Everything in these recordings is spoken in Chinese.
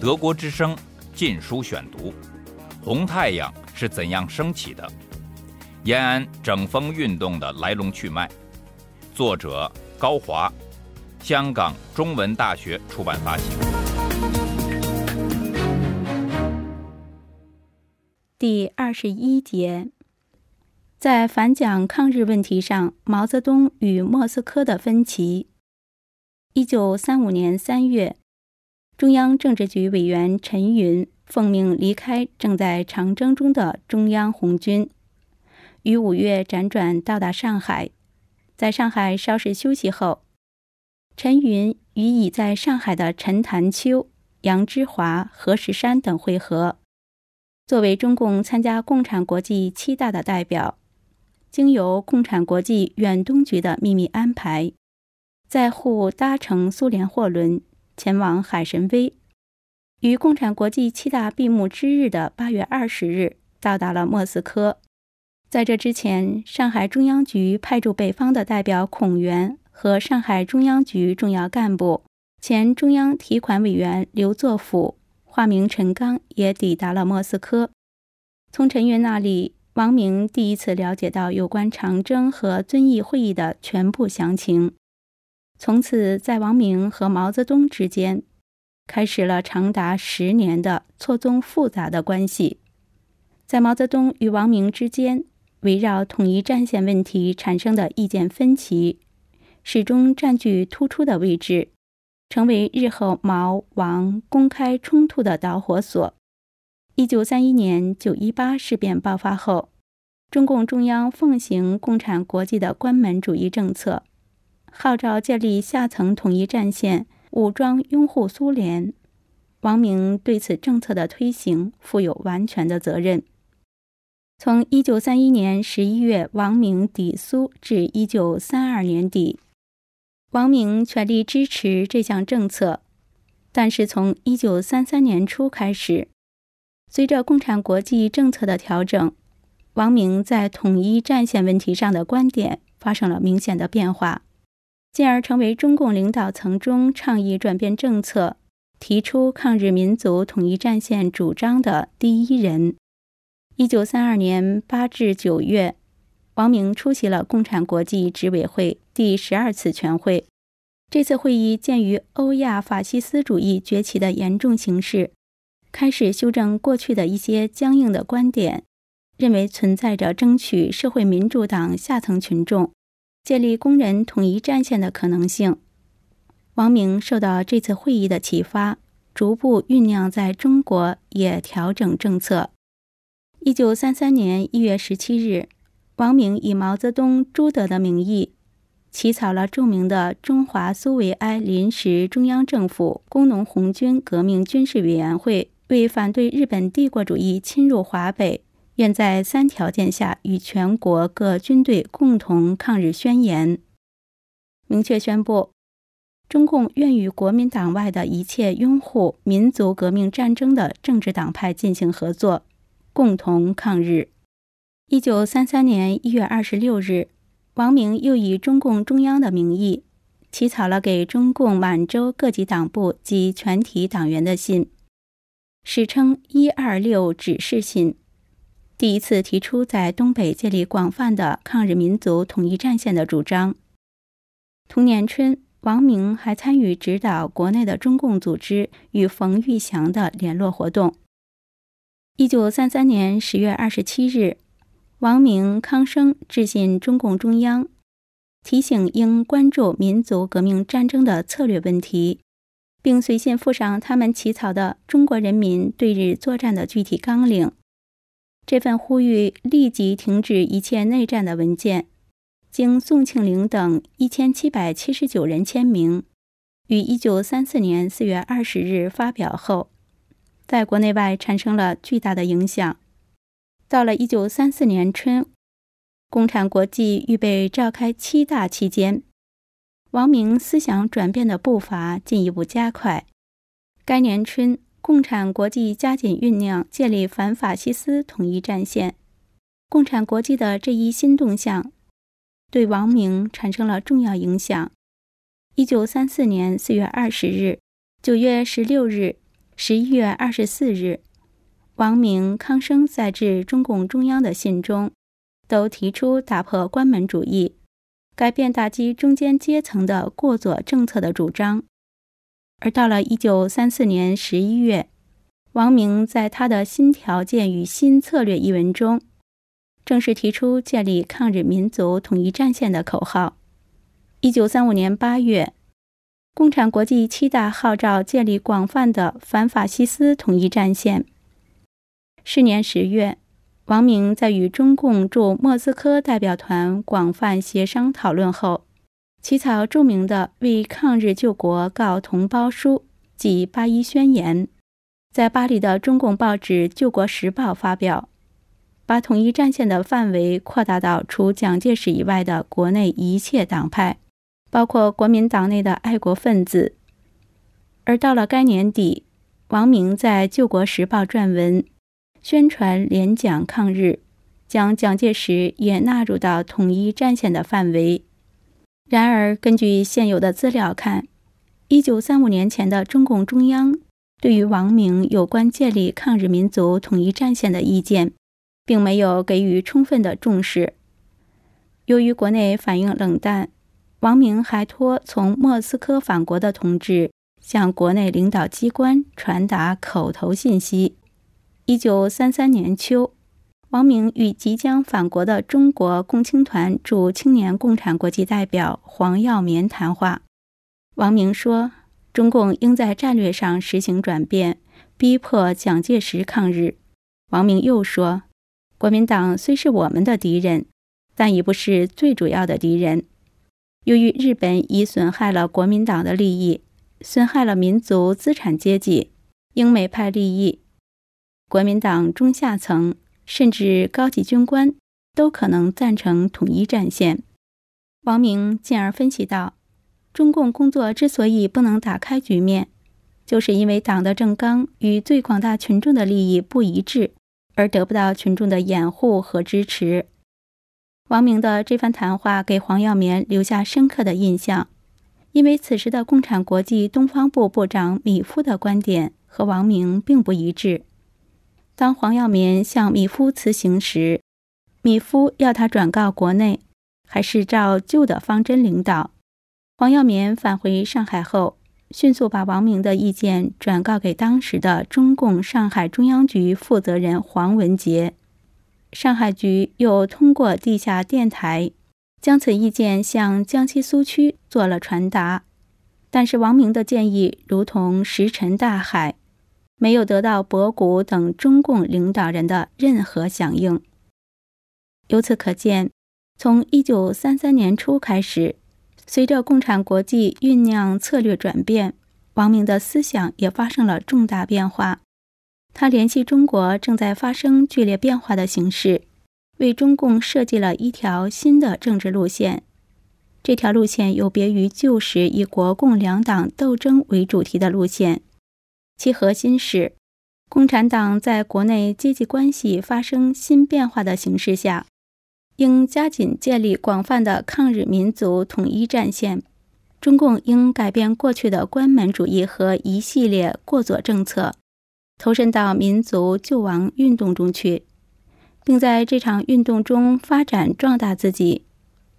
德国之声《禁书选读》：红太阳是怎样升起的？延安整风运动的来龙去脉。作者高华，香港中文大学出版发行。第二十一节，在反蒋抗日问题上，毛泽东与莫斯科的分歧。一九三五年三月。中央政治局委员陈云奉命离开正在长征中的中央红军，于五月辗转到达上海。在上海稍事休息后，陈云与已在上海的陈潭秋、杨之华、何石山等会合。作为中共参加共产国际七大的代表，经由共产国际远东局的秘密安排，在沪搭乘苏联货轮。前往海参崴，于共产国际七大闭幕之日的八月二十日到达了莫斯科。在这之前，上海中央局派驻北方的代表孔元和上海中央局重要干部、前中央提款委员刘作甫（化名陈刚）也抵达了莫斯科。从陈云那里，王明第一次了解到有关长征和遵义会议的全部详情。从此，在王明和毛泽东之间，开始了长达十年的错综复杂的关系。在毛泽东与王明之间，围绕统一战线问题产生的意见分歧，始终占据突出的位置，成为日后毛王公开冲突的导火索。一九三一年九一八事变爆发后，中共中央奉行共产国际的关门主义政策。号召建立下层统一战线，武装拥护苏联。王明对此政策的推行负有完全的责任。从一九三一年十一月王明抵苏至一九三二年底，王明全力支持这项政策。但是从一九三三年初开始，随着共产国际政策的调整，王明在统一战线问题上的观点发生了明显的变化。进而成为中共领导层中倡议转变政策、提出抗日民族统一战线主张的第一人。一九三二年八至九月，王明出席了共产国际执委会第十二次全会。这次会议鉴于欧亚法西斯主义崛起的严重形势，开始修正过去的一些僵硬的观点，认为存在着争取社会民主党下层群众。建立工人统一战线的可能性。王明受到这次会议的启发，逐步酝酿在中国也调整政策。一九三三年一月十七日，王明以毛泽东、朱德的名义，起草了著名的《中华苏维埃临时中央政府工农红军革命军事委员会为反对日本帝国主义侵入华北》。愿在三条件下与全国各军队共同抗日宣言，明确宣布，中共愿与国民党外的一切拥护民族革命战争的政治党派进行合作，共同抗日。一九三三年一月二十六日，王明又以中共中央的名义，起草了给中共满洲各级党部及全体党员的信，史称“一二六指示信”。第一次提出在东北建立广泛的抗日民族统一战线的主张。同年春，王明还参与指导国内的中共组织与冯玉祥的联络活动。一九三三年十月二十七日，王明、康生致信中共中央，提醒应关注民族革命战争的策略问题，并随信附上他们起草的中国人民对日作战的具体纲领。这份呼吁立即停止一切内战的文件，经宋庆龄等一千七百七十九人签名，于一九三四年四月二十日发表后，在国内外产生了巨大的影响。到了一九三四年春，共产国际预备召开七大期间，王明思想转变的步伐进一步加快。该年春。共产国际加紧酝酿建立反法西斯统一战线。共产国际的这一新动向，对王明产生了重要影响。一九三四年四月二十日，九月十六日、十一月二十四日，王明、康生在致中共中央的信中，都提出打破关门主义、改变打击中间阶层的过左政策的主张。而到了一九三四年十一月，王明在他的新条件与新策略一文中，正式提出建立抗日民族统一战线的口号。一九三五年八月，共产国际七大号召建立广泛的反法西斯统一战线。是年十月，王明在与中共驻莫斯科代表团广泛协商讨论后。起草著名的为抗日救国告同胞书即八一宣言，在巴黎的中共报纸《救国时报》发表，把统一战线的范围扩大到除蒋介石以外的国内一切党派，包括国民党内的爱国分子。而到了该年底，王明在《救国时报》撰文，宣传联蒋抗日，将蒋介石也纳入到统一战线的范围。然而，根据现有的资料看，一九三五年前的中共中央对于王明有关建立抗日民族统一战线的意见，并没有给予充分的重视。由于国内反应冷淡，王明还托从莫斯科返国的同志向国内领导机关传达口头信息。一九三三年秋。王明与即将返国的中国共青团驻青年共产国际代表黄耀绵谈话。王明说：“中共应在战略上实行转变，逼迫蒋介石抗日。”王明又说：“国民党虽是我们的敌人，但已不是最主要的敌人。由于日本已损害了国民党的利益，损害了民族资产阶级、英美派利益，国民党中下层。”甚至高级军官都可能赞成统一战线。王明进而分析道：“中共工作之所以不能打开局面，就是因为党的政纲与最广大群众的利益不一致，而得不到群众的掩护和支持。”王明的这番谈话给黄耀绵留下深刻的印象，因为此时的共产国际东方部部长米夫的观点和王明并不一致。当黄耀绵向米夫辞行时，米夫要他转告国内，还是照旧的方针领导。黄耀绵返回上海后，迅速把王明的意见转告给当时的中共上海中央局负责人黄文杰。上海局又通过地下电台，将此意见向江西苏区做了传达。但是王明的建议如同石沉大海。没有得到博古等中共领导人的任何响应。由此可见，从一九三三年初开始，随着共产国际酝酿策略转变，王明的思想也发生了重大变化。他联系中国正在发生剧烈变化的形势，为中共设计了一条新的政治路线。这条路线有别于旧时以国共两党斗争为主题的路线。其核心是，共产党在国内阶级关系发生新变化的形势下，应加紧建立广泛的抗日民族统一战线。中共应改变过去的关门主义和一系列过左政策，投身到民族救亡运动中去，并在这场运动中发展壮大自己。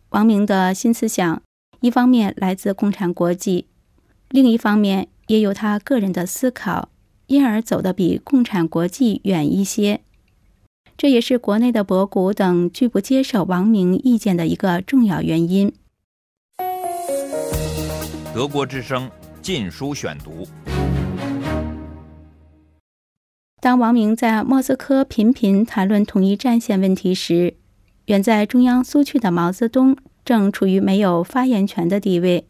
王明的新思想，一方面来自共产国际，另一方面。也有他个人的思考，因而走得比共产国际远一些。这也是国内的博古等拒不接受王明意见的一个重要原因。德国之声《禁书选读》。当王明在莫斯科频频谈论统一战线问题时，远在中央苏区的毛泽东正处于没有发言权的地位。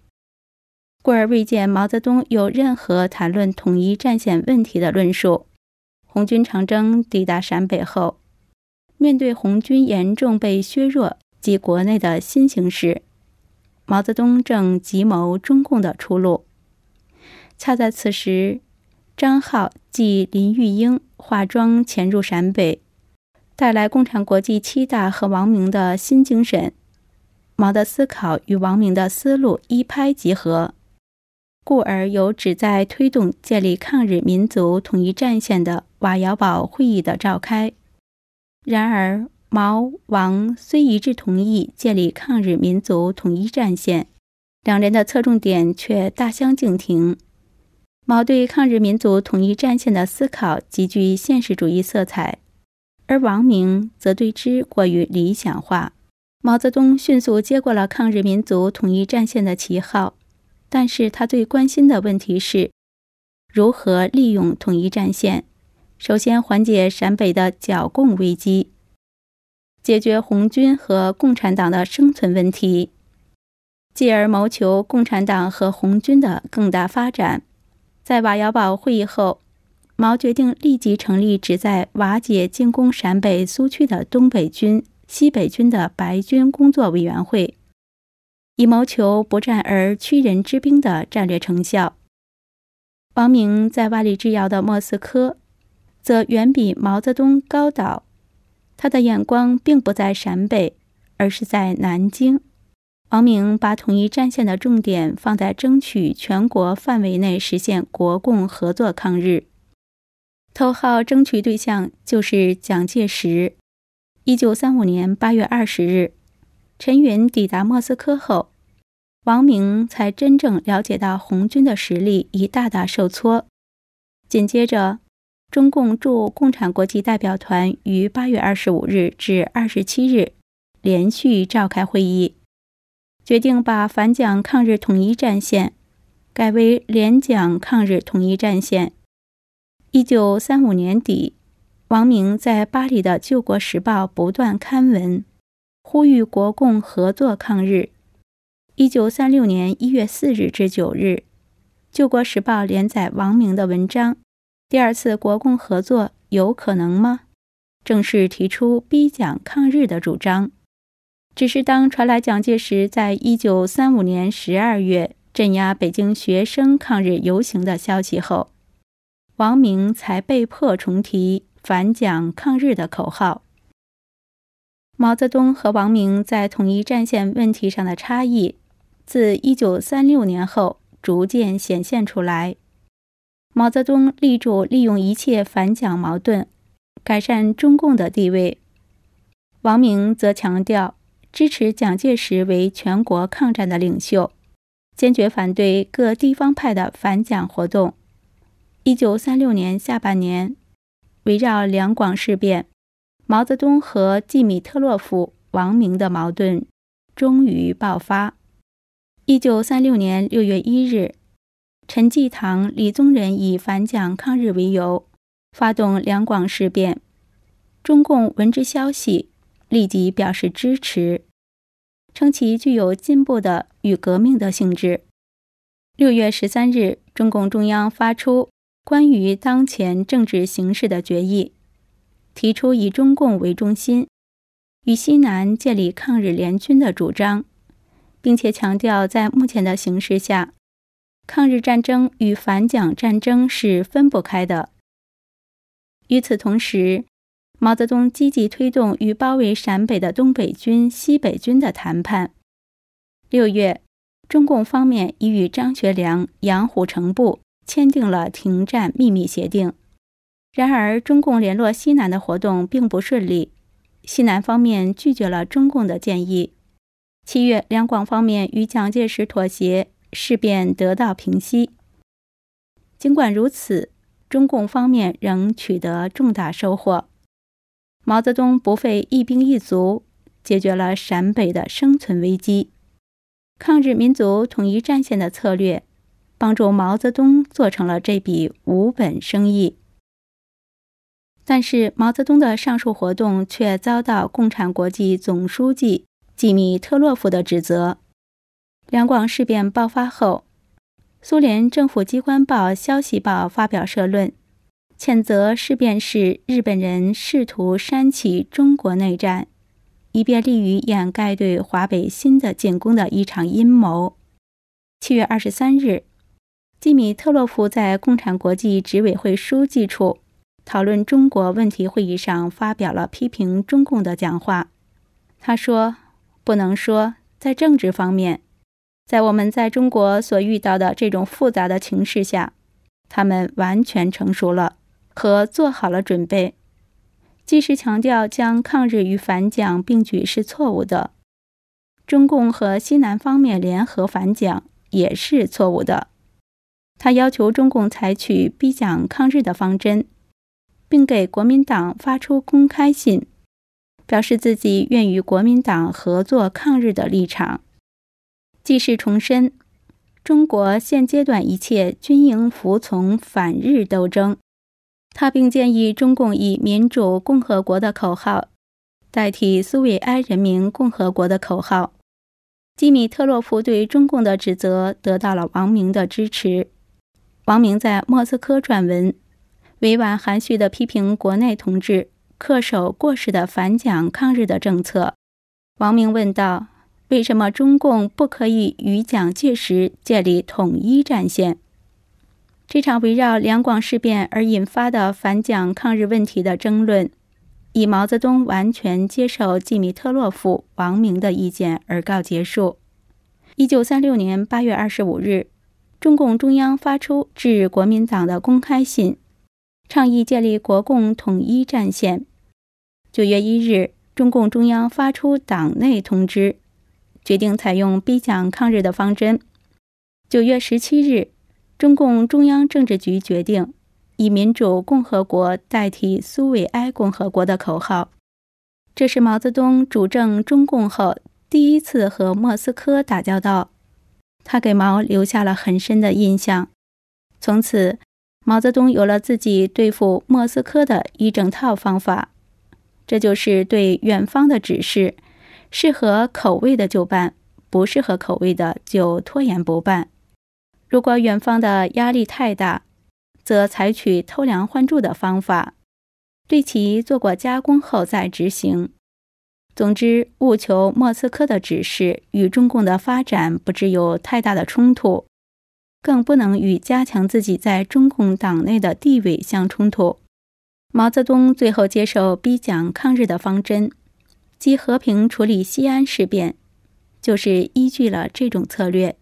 故而未见毛泽东有任何谈论统一战线问题的论述。红军长征抵达陕北后，面对红军严重被削弱及国内的新形势，毛泽东正急谋中共的出路。恰在此时，张浩即林玉英化妆潜入陕北，带来共产国际七大和王明的新精神。毛的思考与王明的思路一拍即合。故而有旨在推动建立抗日民族统一战线的瓦窑堡会议的召开。然而，毛、王虽一致同意建立抗日民族统一战线，两人的侧重点却大相径庭。毛对抗日民族统一战线的思考极具现实主义色彩，而王明则对之过于理想化。毛泽东迅速接过了抗日民族统一战线的旗号。但是他最关心的问题是，如何利用统一战线，首先缓解陕北的剿共危机，解决红军和共产党的生存问题，继而谋求共产党和红军的更大发展。在瓦窑堡会议后，毛决定立即成立旨在瓦解进攻陕北苏区的东北军、西北军的白军工作委员会。以谋求不战而屈人之兵的战略成效。王明在万里之遥的莫斯科，则远比毛泽东高导。他的眼光并不在陕北，而是在南京。王明把统一战线的重点放在争取全国范围内实现国共合作抗日，头号争取对象就是蒋介石。一九三五年八月二十日。陈云抵达莫斯科后，王明才真正了解到红军的实力已大大受挫。紧接着，中共驻共产国际代表团于八月二十五日至二十七日连续召开会议，决定把反蒋抗日统一战线改为联蒋抗日统一战线。一九三五年底，王明在巴黎的《救国时报》不断刊文。呼吁国共合作抗日。一九三六年一月四日至九日，《救国时报》连载王明的文章：“第二次国共合作有可能吗？”正式提出逼蒋抗日的主张。只是当传来蒋介石在一九三五年十二月镇压北京学生抗日游行的消息后，王明才被迫重提反蒋抗日的口号。毛泽东和王明在统一战线问题上的差异，自一九三六年后逐渐显现出来。毛泽东力主利用一切反蒋矛盾，改善中共的地位；王明则强调支持蒋介石为全国抗战的领袖，坚决反对各地方派的反蒋活动。一九三六年下半年，围绕两广事变。毛泽东和季米特洛夫、王明的矛盾终于爆发。一九三六年六月一日，陈济棠、李宗仁以反蒋抗日为由，发动两广事变。中共闻之消息，立即表示支持，称其具有进步的与革命的性质。六月十三日，中共中央发出关于当前政治形势的决议。提出以中共为中心，与西南建立抗日联军的主张，并且强调在目前的形势下，抗日战争与反蒋战争是分不开的。与此同时，毛泽东积极推动与包围陕北的东北军、西北军的谈判。六月，中共方面已与张学良、杨虎城部签订了停战秘密协定。然而，中共联络西南的活动并不顺利，西南方面拒绝了中共的建议。七月，两广方面与蒋介石妥协，事变得到平息。尽管如此，中共方面仍取得重大收获。毛泽东不费一兵一卒，解决了陕北的生存危机。抗日民族统一战线的策略，帮助毛泽东做成了这笔无本生意。但是毛泽东的上述活动却遭到共产国际总书记季米特洛夫的指责。两广事变爆发后，苏联政府机关报《消息报》发表社论，谴责事变是日本人试图煽起中国内战，以便利于掩盖对华北新的进攻的一场阴谋。七月二十三日，季米特洛夫在共产国际执委会书记处。讨论中国问题会议上发表了批评中共的讲话。他说：“不能说在政治方面，在我们在中国所遇到的这种复杂的情势下，他们完全成熟了和做好了准备。即使强调将抗日与反蒋并举是错误的，中共和西南方面联合反蒋也是错误的。他要求中共采取逼蒋抗日的方针，并给国民党发出公开信，表示自己愿与国民党合作抗日的立场。既是重申中国现阶段一切均应服从反日斗争，他并建议中共以民主共和国的口号代替苏维埃人民共和国的口号。基米特洛夫对中共的指责得到了王明的支持。王明在莫斯科撰文，委婉含蓄地批评国内同志恪守过时的反蒋抗日的政策。王明问道。为什么中共不可以与蒋介石建立统一战线？这场围绕两广事变而引发的反蒋抗日问题的争论，以毛泽东完全接受季米特洛夫、王明的意见而告结束。一九三六年八月二十五日，中共中央发出致国民党的公开信，倡议建立国共统一战线。九月一日，中共中央发出党内通知。决定采用逼蒋抗日的方针。九月十七日，中共中央政治局决定以“民主共和国”代替苏维埃共和国的口号。这是毛泽东主政中共后第一次和莫斯科打交道，他给毛留下了很深的印象。从此，毛泽东有了自己对付莫斯科的一整套方法，这就是对远方的指示。适合口味的就办，不适合口味的就拖延不办。如果远方的压力太大，则采取偷梁换柱的方法，对其做过加工后再执行。总之，务求莫斯科的指示与中共的发展不致有太大的冲突，更不能与加强自己在中共党内的地位相冲突。毛泽东最后接受逼蒋抗日的方针。即和平处理西安事变，就是依据了这种策略。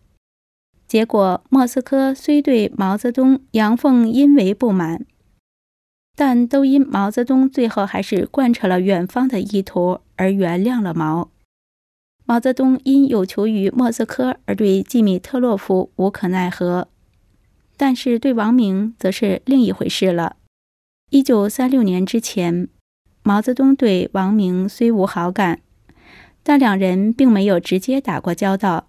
结果，莫斯科虽对毛泽东阳奉阴违不满，但都因毛泽东最后还是贯彻了远方的意图而原谅了毛。毛泽东因有求于莫斯科而对季米特洛夫无可奈何，但是对王明则是另一回事了。一九三六年之前。毛泽东对王明虽无好感，但两人并没有直接打过交道。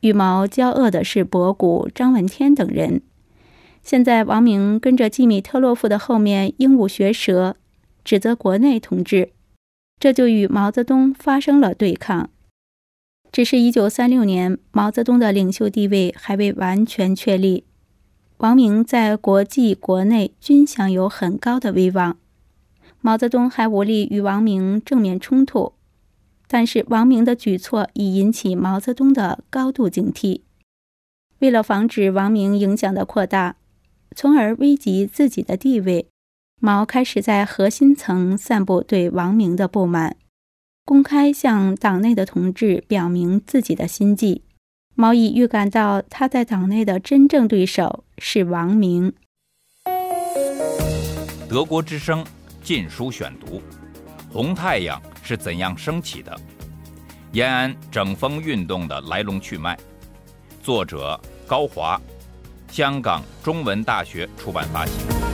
与毛交恶的是博古、张闻天等人。现在王明跟着季米特洛夫的后面鹦鹉学舌，指责国内同志，这就与毛泽东发生了对抗。只是一九三六年，毛泽东的领袖地位还未完全确立，王明在国际、国内均享有很高的威望。毛泽东还无力与王明正面冲突，但是王明的举措已引起毛泽东的高度警惕。为了防止王明影响的扩大，从而危及自己的地位，毛开始在核心层散布对王明的不满，公开向党内的同志表明自己的心迹。毛以预感到他在党内的真正对手是王明。德国之声。禁书选读，《红太阳是怎样升起的》，延安整风运动的来龙去脉，作者高华，香港中文大学出版发行。